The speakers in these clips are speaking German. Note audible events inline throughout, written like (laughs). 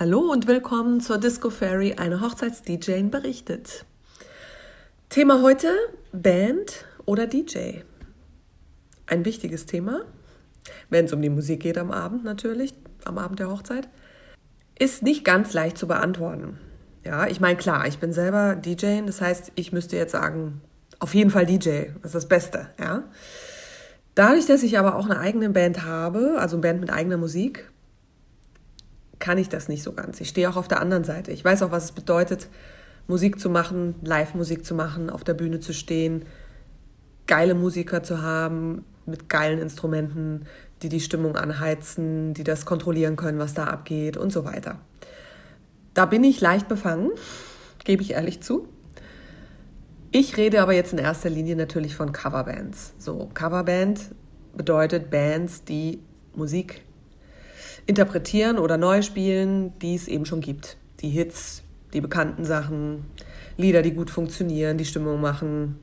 Hallo und willkommen zur Disco Fairy, eine Hochzeits-DJ berichtet. Thema heute: Band oder DJ. Ein wichtiges Thema, wenn es um die Musik geht am Abend natürlich, am Abend der Hochzeit. Ist nicht ganz leicht zu beantworten. Ja, ich meine, klar, ich bin selber DJ, das heißt, ich müsste jetzt sagen, auf jeden Fall DJ, das ist das Beste, ja. Dadurch, dass ich aber auch eine eigene Band habe, also eine Band mit eigener Musik, kann ich das nicht so ganz. Ich stehe auch auf der anderen Seite. Ich weiß auch, was es bedeutet, Musik zu machen, Live-Musik zu machen, auf der Bühne zu stehen, geile Musiker zu haben mit geilen Instrumenten, die die Stimmung anheizen, die das kontrollieren können, was da abgeht und so weiter. Da bin ich leicht befangen, gebe ich ehrlich zu. Ich rede aber jetzt in erster Linie natürlich von Coverbands. So, Coverband bedeutet Bands, die Musik interpretieren oder neu spielen, die es eben schon gibt. Die Hits, die bekannten Sachen, Lieder, die gut funktionieren, die Stimmung machen,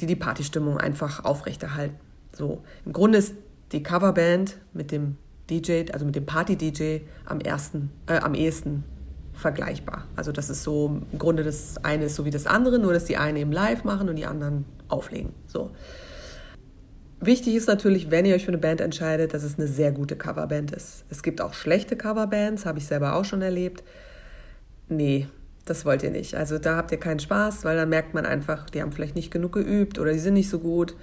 die die Partystimmung einfach aufrechterhalten. So, im Grunde ist die Coverband mit dem DJ, also mit dem Party-DJ am äh, am ehesten vergleichbar. Also das ist so im Grunde das eine ist so wie das andere, nur dass die einen eben live machen und die anderen auflegen. So. Wichtig ist natürlich, wenn ihr euch für eine Band entscheidet, dass es eine sehr gute Coverband ist. Es gibt auch schlechte Coverbands, habe ich selber auch schon erlebt. Nee, das wollt ihr nicht. Also da habt ihr keinen Spaß, weil dann merkt man einfach, die haben vielleicht nicht genug geübt oder die sind nicht so gut.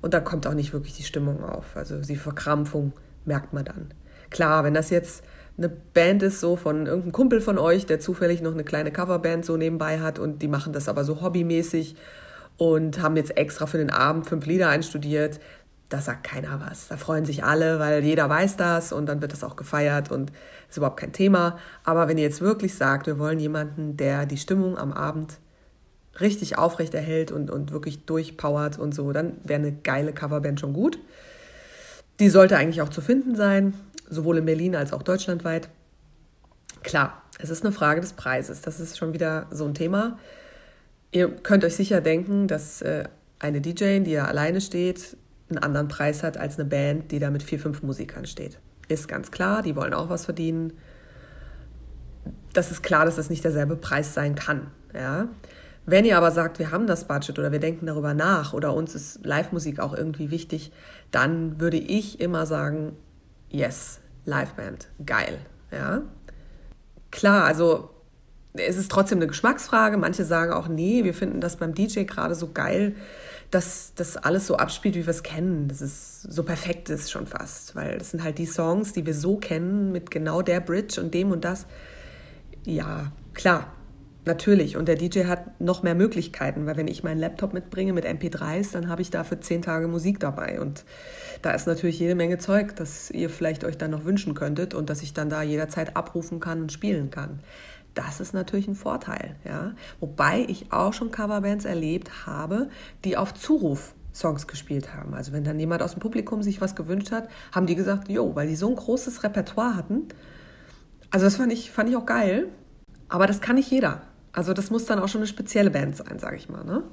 Und da kommt auch nicht wirklich die Stimmung auf. Also die Verkrampfung merkt man dann. Klar, wenn das jetzt eine Band ist, so von irgendeinem Kumpel von euch, der zufällig noch eine kleine Coverband so nebenbei hat und die machen das aber so hobbymäßig und haben jetzt extra für den Abend fünf Lieder einstudiert. Da sagt keiner was. Da freuen sich alle, weil jeder weiß das und dann wird das auch gefeiert und ist überhaupt kein Thema. Aber wenn ihr jetzt wirklich sagt, wir wollen jemanden, der die Stimmung am Abend richtig aufrecht erhält und, und wirklich durchpowert und so, dann wäre eine geile Coverband schon gut. Die sollte eigentlich auch zu finden sein, sowohl in Berlin als auch deutschlandweit. Klar, es ist eine Frage des Preises. Das ist schon wieder so ein Thema. Ihr könnt euch sicher denken, dass äh, eine DJ, die ja alleine steht, einen anderen Preis hat als eine Band, die da mit vier, fünf Musikern steht. Ist ganz klar, die wollen auch was verdienen. Das ist klar, dass das nicht derselbe Preis sein kann. Ja? Wenn ihr aber sagt, wir haben das Budget oder wir denken darüber nach oder uns ist Live-Musik auch irgendwie wichtig, dann würde ich immer sagen, yes, Liveband, geil. Ja? Klar, also es ist trotzdem eine Geschmacksfrage. Manche sagen auch, nee, wir finden das beim DJ gerade so geil, dass das alles so abspielt, wie wir es kennen. Das ist so perfekt ist schon fast, weil das sind halt die Songs, die wir so kennen mit genau der Bridge und dem und das. Ja, klar, natürlich. Und der DJ hat noch mehr Möglichkeiten, weil wenn ich meinen Laptop mitbringe mit MP3s, dann habe ich dafür zehn Tage Musik dabei. Und da ist natürlich jede Menge Zeug, das ihr vielleicht euch dann noch wünschen könntet und dass ich dann da jederzeit abrufen kann und spielen kann. Das ist natürlich ein Vorteil, ja. Wobei ich auch schon Coverbands erlebt habe, die auf Zuruf Songs gespielt haben. Also wenn dann jemand aus dem Publikum sich was gewünscht hat, haben die gesagt, jo, weil die so ein großes Repertoire hatten. Also das fand ich, fand ich auch geil. Aber das kann nicht jeder. Also das muss dann auch schon eine spezielle Band sein, sage ich mal. Ne?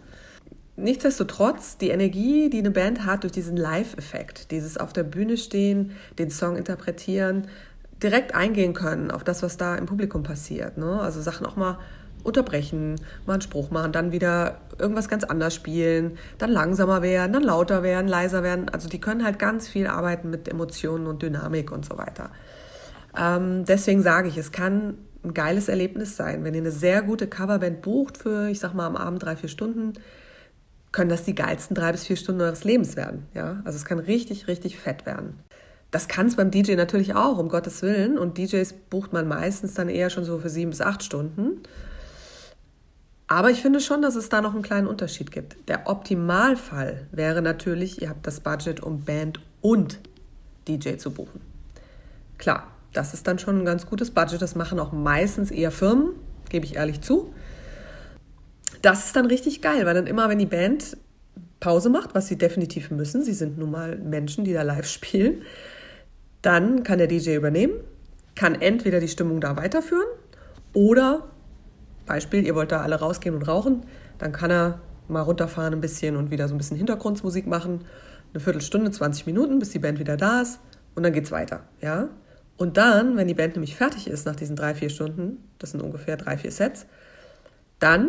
Nichtsdestotrotz, die Energie, die eine Band hat durch diesen Live-Effekt, dieses auf der Bühne stehen, den Song interpretieren, direkt eingehen können auf das, was da im Publikum passiert. Ne? Also Sachen auch mal unterbrechen, mal einen Spruch machen, dann wieder irgendwas ganz anders spielen, dann langsamer werden, dann lauter werden, leiser werden. Also die können halt ganz viel arbeiten mit Emotionen und Dynamik und so weiter. Ähm, deswegen sage ich, es kann ein geiles Erlebnis sein. Wenn ihr eine sehr gute Coverband bucht für, ich sag mal, am Abend drei, vier Stunden, können das die geilsten drei bis vier Stunden eures Lebens werden. Ja? Also es kann richtig, richtig fett werden. Das kann es beim DJ natürlich auch, um Gottes Willen. Und DJs bucht man meistens dann eher schon so für sieben bis acht Stunden. Aber ich finde schon, dass es da noch einen kleinen Unterschied gibt. Der Optimalfall wäre natürlich, ihr habt das Budget, um Band und DJ zu buchen. Klar, das ist dann schon ein ganz gutes Budget. Das machen auch meistens eher Firmen, gebe ich ehrlich zu. Das ist dann richtig geil, weil dann immer, wenn die Band Pause macht, was sie definitiv müssen, sie sind nun mal Menschen, die da live (laughs) spielen, dann kann der DJ übernehmen, kann entweder die Stimmung da weiterführen oder, Beispiel, ihr wollt da alle rausgehen und rauchen, dann kann er mal runterfahren ein bisschen und wieder so ein bisschen Hintergrundmusik machen, eine Viertelstunde, 20 Minuten, bis die Band wieder da ist und dann geht's weiter, ja. Und dann, wenn die Band nämlich fertig ist nach diesen drei, vier Stunden, das sind ungefähr drei, vier Sets, dann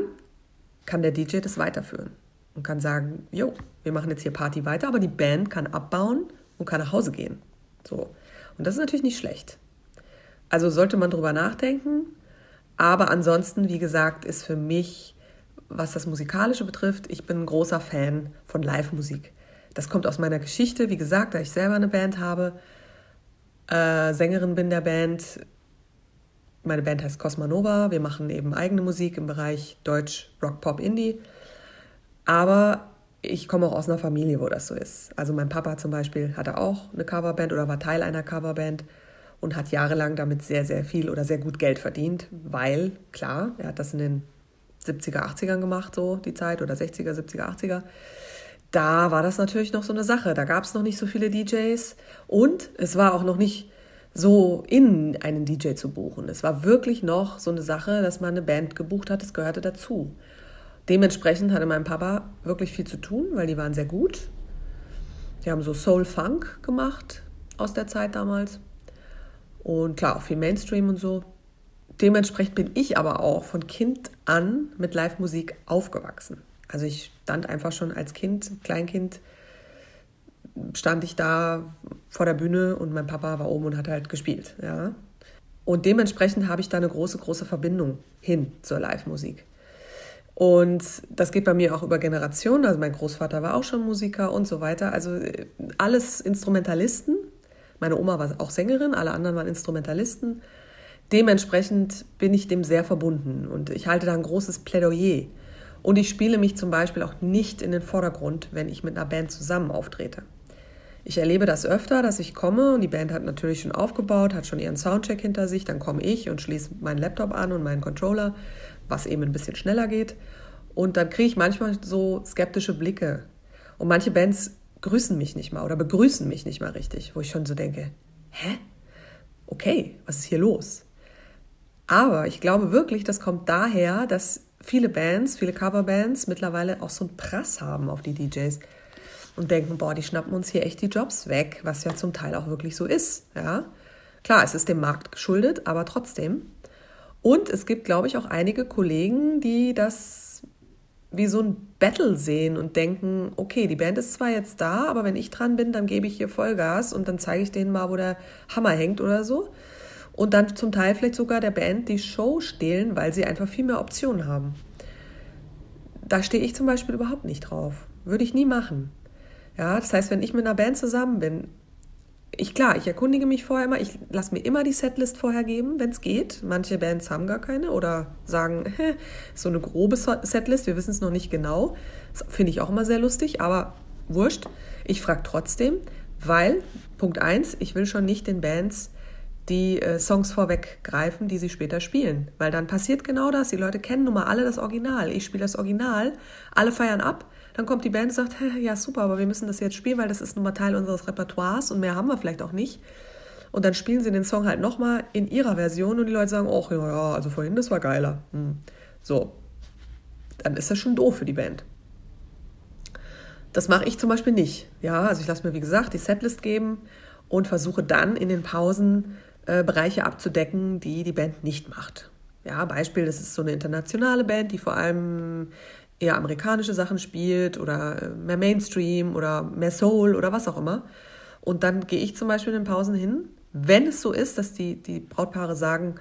kann der DJ das weiterführen und kann sagen, jo, wir machen jetzt hier Party weiter, aber die Band kann abbauen und kann nach Hause gehen. So. Und das ist natürlich nicht schlecht. Also sollte man drüber nachdenken, aber ansonsten, wie gesagt, ist für mich, was das Musikalische betrifft, ich bin ein großer Fan von Live-Musik. Das kommt aus meiner Geschichte, wie gesagt, da ich selber eine Band habe, äh, Sängerin bin der Band. Meine Band heißt Cosmanova. Wir machen eben eigene Musik im Bereich Deutsch, Rock, Pop, Indie. Aber ich komme auch aus einer Familie, wo das so ist. Also mein Papa zum Beispiel hatte auch eine Coverband oder war Teil einer Coverband und hat jahrelang damit sehr, sehr viel oder sehr gut Geld verdient, weil, klar, er hat das in den 70er, 80ern gemacht, so die Zeit, oder 60er, 70er, 80er da war das natürlich noch so eine Sache. Da gab es noch nicht so viele DJs und es war auch noch nicht so in einen DJ zu buchen. Es war wirklich noch so eine Sache, dass man eine Band gebucht hat, das gehörte dazu. Dementsprechend hatte mein Papa wirklich viel zu tun, weil die waren sehr gut. Die haben so Soul Funk gemacht aus der Zeit damals. Und klar, auch viel Mainstream und so. Dementsprechend bin ich aber auch von Kind an mit Live-Musik aufgewachsen. Also ich stand einfach schon als Kind, Kleinkind, stand ich da vor der Bühne und mein Papa war oben und hat halt gespielt. Ja. Und dementsprechend habe ich da eine große, große Verbindung hin zur Live-Musik. Und das geht bei mir auch über Generationen. Also mein Großvater war auch schon Musiker und so weiter. Also äh, alles Instrumentalisten. Meine Oma war auch Sängerin, alle anderen waren Instrumentalisten. Dementsprechend bin ich dem sehr verbunden und ich halte da ein großes Plädoyer und ich spiele mich zum Beispiel auch nicht in den Vordergrund, wenn ich mit einer Band zusammen auftrete. Ich erlebe das öfter, dass ich komme und die Band hat natürlich schon aufgebaut, hat schon ihren Soundcheck hinter sich, dann komme ich und schließe meinen Laptop an und meinen Controller, was eben ein bisschen schneller geht. Und dann kriege ich manchmal so skeptische Blicke. Und manche Bands grüßen mich nicht mal oder begrüßen mich nicht mal richtig, wo ich schon so denke, hä? Okay, was ist hier los? Aber ich glaube wirklich, das kommt daher, dass viele Bands, viele Coverbands mittlerweile auch so einen Prass haben auf die DJs und denken, boah, die schnappen uns hier echt die Jobs weg, was ja zum Teil auch wirklich so ist. Ja? Klar, es ist dem Markt geschuldet, aber trotzdem. Und es gibt, glaube ich, auch einige Kollegen, die das wie so ein Battle sehen und denken, okay, die Band ist zwar jetzt da, aber wenn ich dran bin, dann gebe ich hier Vollgas und dann zeige ich denen mal, wo der Hammer hängt oder so und dann zum Teil vielleicht sogar der Band die Show stehlen, weil sie einfach viel mehr Optionen haben. Da stehe ich zum Beispiel überhaupt nicht drauf. Würde ich nie machen. Ja, das heißt, wenn ich mit einer Band zusammen bin, ich klar, ich erkundige mich vorher immer, ich lasse mir immer die Setlist vorher geben, wenn es geht. Manche Bands haben gar keine oder sagen, hä, (laughs) so eine grobe Setlist, wir wissen es noch nicht genau. Das finde ich auch immer sehr lustig, aber wurscht. Ich frage trotzdem, weil, Punkt 1, ich will schon nicht den Bands die äh, Songs vorweggreifen, die sie später spielen. Weil dann passiert genau das. Die Leute kennen nun mal alle das Original. Ich spiele das Original, alle feiern ab. Dann kommt die Band und sagt, ja super, aber wir müssen das jetzt spielen, weil das ist nun mal Teil unseres Repertoires und mehr haben wir vielleicht auch nicht. Und dann spielen sie den Song halt nochmal in ihrer Version und die Leute sagen, ja, ja, also vorhin, das war geiler. Hm. So, dann ist das schon doof für die Band. Das mache ich zum Beispiel nicht. Ja, also ich lasse mir, wie gesagt, die Setlist geben und versuche dann in den Pausen äh, Bereiche abzudecken, die die Band nicht macht. Ja, Beispiel, das ist so eine internationale Band, die vor allem eher amerikanische Sachen spielt oder äh, mehr Mainstream oder mehr Soul oder was auch immer. Und dann gehe ich zum Beispiel in den Pausen hin, wenn es so ist, dass die, die Brautpaare sagen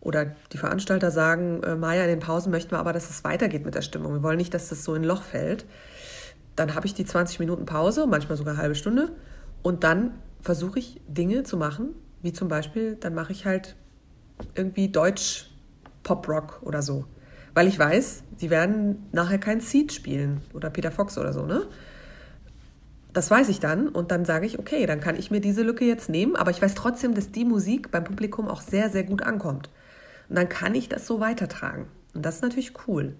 oder die Veranstalter sagen, äh, Maja, in den Pausen möchten wir aber, dass es weitergeht mit der Stimmung. Wir wollen nicht, dass das so in ein Loch fällt. Dann habe ich die 20 Minuten Pause, manchmal sogar eine halbe Stunde. Und dann versuche ich Dinge zu machen, wie zum Beispiel, dann mache ich halt irgendwie Deutsch Pop-Rock oder so. Weil ich weiß, die werden nachher kein Seed spielen oder Peter Fox oder so, ne? Das weiß ich dann und dann sage ich, okay, dann kann ich mir diese Lücke jetzt nehmen, aber ich weiß trotzdem, dass die Musik beim Publikum auch sehr, sehr gut ankommt. Und dann kann ich das so weitertragen. Und das ist natürlich cool.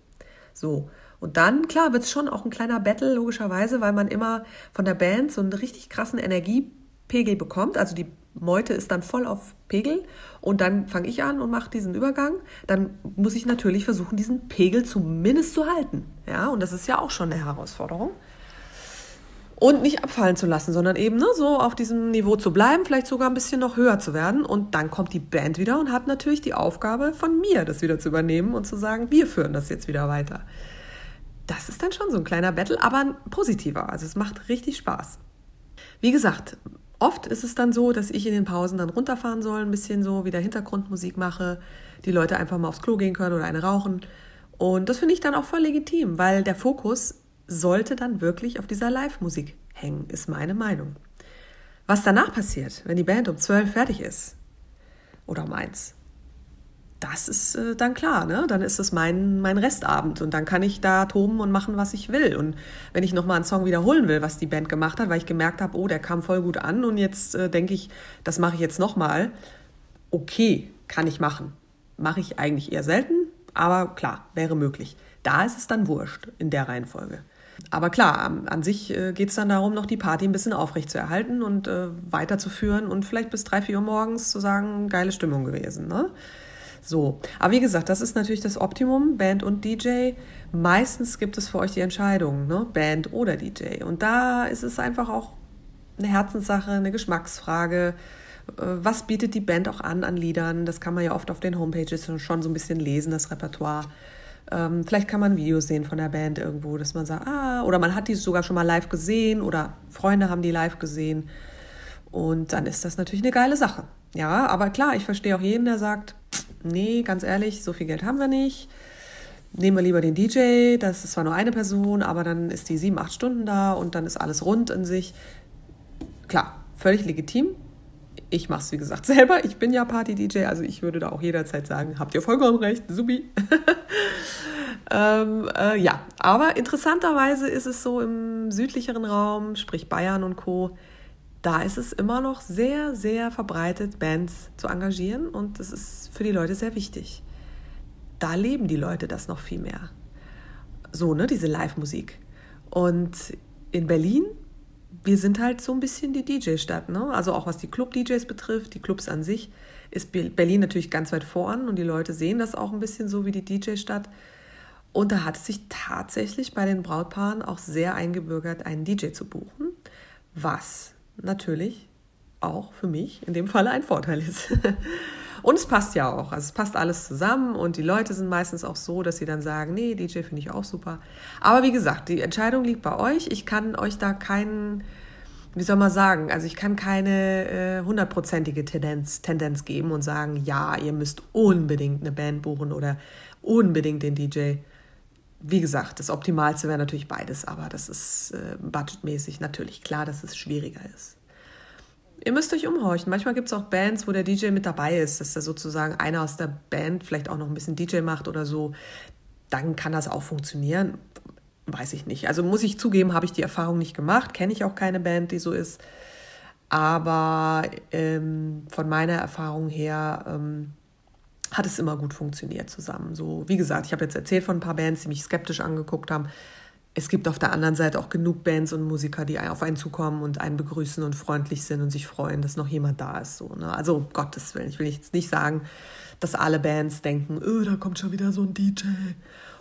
So. Und dann, klar, wird es schon auch ein kleiner Battle, logischerweise, weil man immer von der Band so einen richtig krassen Energiepegel bekommt. Also die Meute ist dann voll auf Pegel und dann fange ich an und mache diesen Übergang. Dann muss ich natürlich versuchen, diesen Pegel zumindest zu halten. Ja, und das ist ja auch schon eine Herausforderung. und nicht abfallen zu lassen, sondern eben ne, so auf diesem Niveau zu bleiben, vielleicht sogar ein bisschen noch höher zu werden. Und dann kommt die Band wieder und hat natürlich die Aufgabe von mir, das wieder zu übernehmen und zu sagen, wir führen das jetzt wieder weiter. Das ist dann schon so ein kleiner Battle, aber ein positiver. Also es macht richtig Spaß. Wie gesagt, oft ist es dann so, dass ich in den Pausen dann runterfahren soll, ein bisschen so wieder Hintergrundmusik mache, die Leute einfach mal aufs Klo gehen können oder eine rauchen. Und das finde ich dann auch voll legitim, weil der Fokus sollte dann wirklich auf dieser Live-Musik hängen, ist meine Meinung. Was danach passiert, wenn die Band um zwölf fertig ist oder um eins, das ist äh, dann klar, ne? Dann ist es mein, mein Restabend und dann kann ich da toben und machen, was ich will. Und wenn ich nochmal einen Song wiederholen will, was die Band gemacht hat, weil ich gemerkt habe, oh, der kam voll gut an und jetzt äh, denke ich, das mache ich jetzt nochmal, okay, kann ich machen. Mache ich eigentlich eher selten, aber klar, wäre möglich. Da ist es dann wurscht in der Reihenfolge. Aber klar, an sich äh, geht es dann darum, noch die Party ein bisschen aufrecht zu erhalten und äh, weiterzuführen und vielleicht bis drei, vier Uhr morgens zu sagen, geile Stimmung gewesen. Ne? So, aber wie gesagt, das ist natürlich das Optimum, Band und DJ. Meistens gibt es für euch die Entscheidung, ne? Band oder DJ. Und da ist es einfach auch eine Herzenssache, eine Geschmacksfrage. Äh, was bietet die Band auch an an Liedern? Das kann man ja oft auf den Homepages schon so ein bisschen lesen, das Repertoire. Ähm, vielleicht kann man Videos sehen von der Band irgendwo, dass man sagt, ah, oder man hat die sogar schon mal live gesehen oder Freunde haben die live gesehen. Und dann ist das natürlich eine geile Sache. Ja, aber klar, ich verstehe auch jeden, der sagt, nee, ganz ehrlich, so viel Geld haben wir nicht. Nehmen wir lieber den DJ, das ist zwar nur eine Person, aber dann ist die sieben, acht Stunden da und dann ist alles rund in sich. Klar, völlig legitim, ich mache es, wie gesagt, (laughs) selber. Ich bin ja Party-DJ, also ich würde da auch jederzeit sagen, habt ihr vollkommen recht, subi. (laughs) ähm, äh, ja, aber interessanterweise ist es so im südlicheren Raum, sprich Bayern und Co., da ist es immer noch sehr, sehr verbreitet, Bands zu engagieren und das ist für die Leute sehr wichtig. Da leben die Leute das noch viel mehr. So, ne, diese Live-Musik. Und in Berlin wir sind halt so ein bisschen die DJ-Stadt. Ne? Also auch was die Club-DJs betrifft, die Clubs an sich, ist Berlin natürlich ganz weit vorn und die Leute sehen das auch ein bisschen so wie die DJ-Stadt. Und da hat es sich tatsächlich bei den Brautpaaren auch sehr eingebürgert, einen DJ zu buchen, was natürlich auch für mich in dem Falle ein Vorteil ist. (laughs) Und es passt ja auch. Also es passt alles zusammen und die Leute sind meistens auch so, dass sie dann sagen, nee, DJ finde ich auch super. Aber wie gesagt, die Entscheidung liegt bei euch. Ich kann euch da keinen, wie soll man sagen, also ich kann keine äh, hundertprozentige äh, Tendenz, Tendenz geben und sagen, ja, ihr müsst unbedingt eine Band buchen oder unbedingt den DJ. Wie gesagt, das Optimalste wäre natürlich beides, aber das ist äh, budgetmäßig natürlich klar, dass es schwieriger ist ihr müsst euch umhorchen. Manchmal gibt es auch Bands, wo der DJ mit dabei ist, dass da sozusagen einer aus der Band vielleicht auch noch ein bisschen DJ macht oder so. Dann kann das auch funktionieren. Weiß ich nicht. Also muss ich zugeben, habe ich die Erfahrung nicht gemacht. Kenne ich auch keine Band, die so ist. Aber ähm, von meiner Erfahrung her ähm, hat es immer gut funktioniert zusammen. So, wie gesagt, ich habe jetzt erzählt von ein paar Bands, die mich skeptisch angeguckt haben es gibt auf der anderen Seite auch genug Bands und Musiker, die auf einen zukommen und einen begrüßen und freundlich sind und sich freuen, dass noch jemand da ist. So, ne? Also um Gottes Willen, ich will jetzt nicht sagen, dass alle Bands denken, oh, da kommt schon wieder so ein DJ.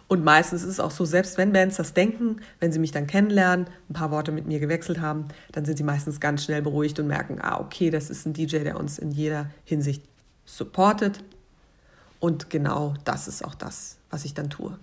Und meistens ist es auch so, selbst wenn Bands das denken, wenn sie mich dann kennenlernen, ein paar Worte mit mir gewechselt haben, dann sind sie meistens ganz schnell beruhigt und merken, ah, okay, das ist ein DJ, der uns in jeder Hinsicht supportet. Und genau das ist auch das, was ich dann tue.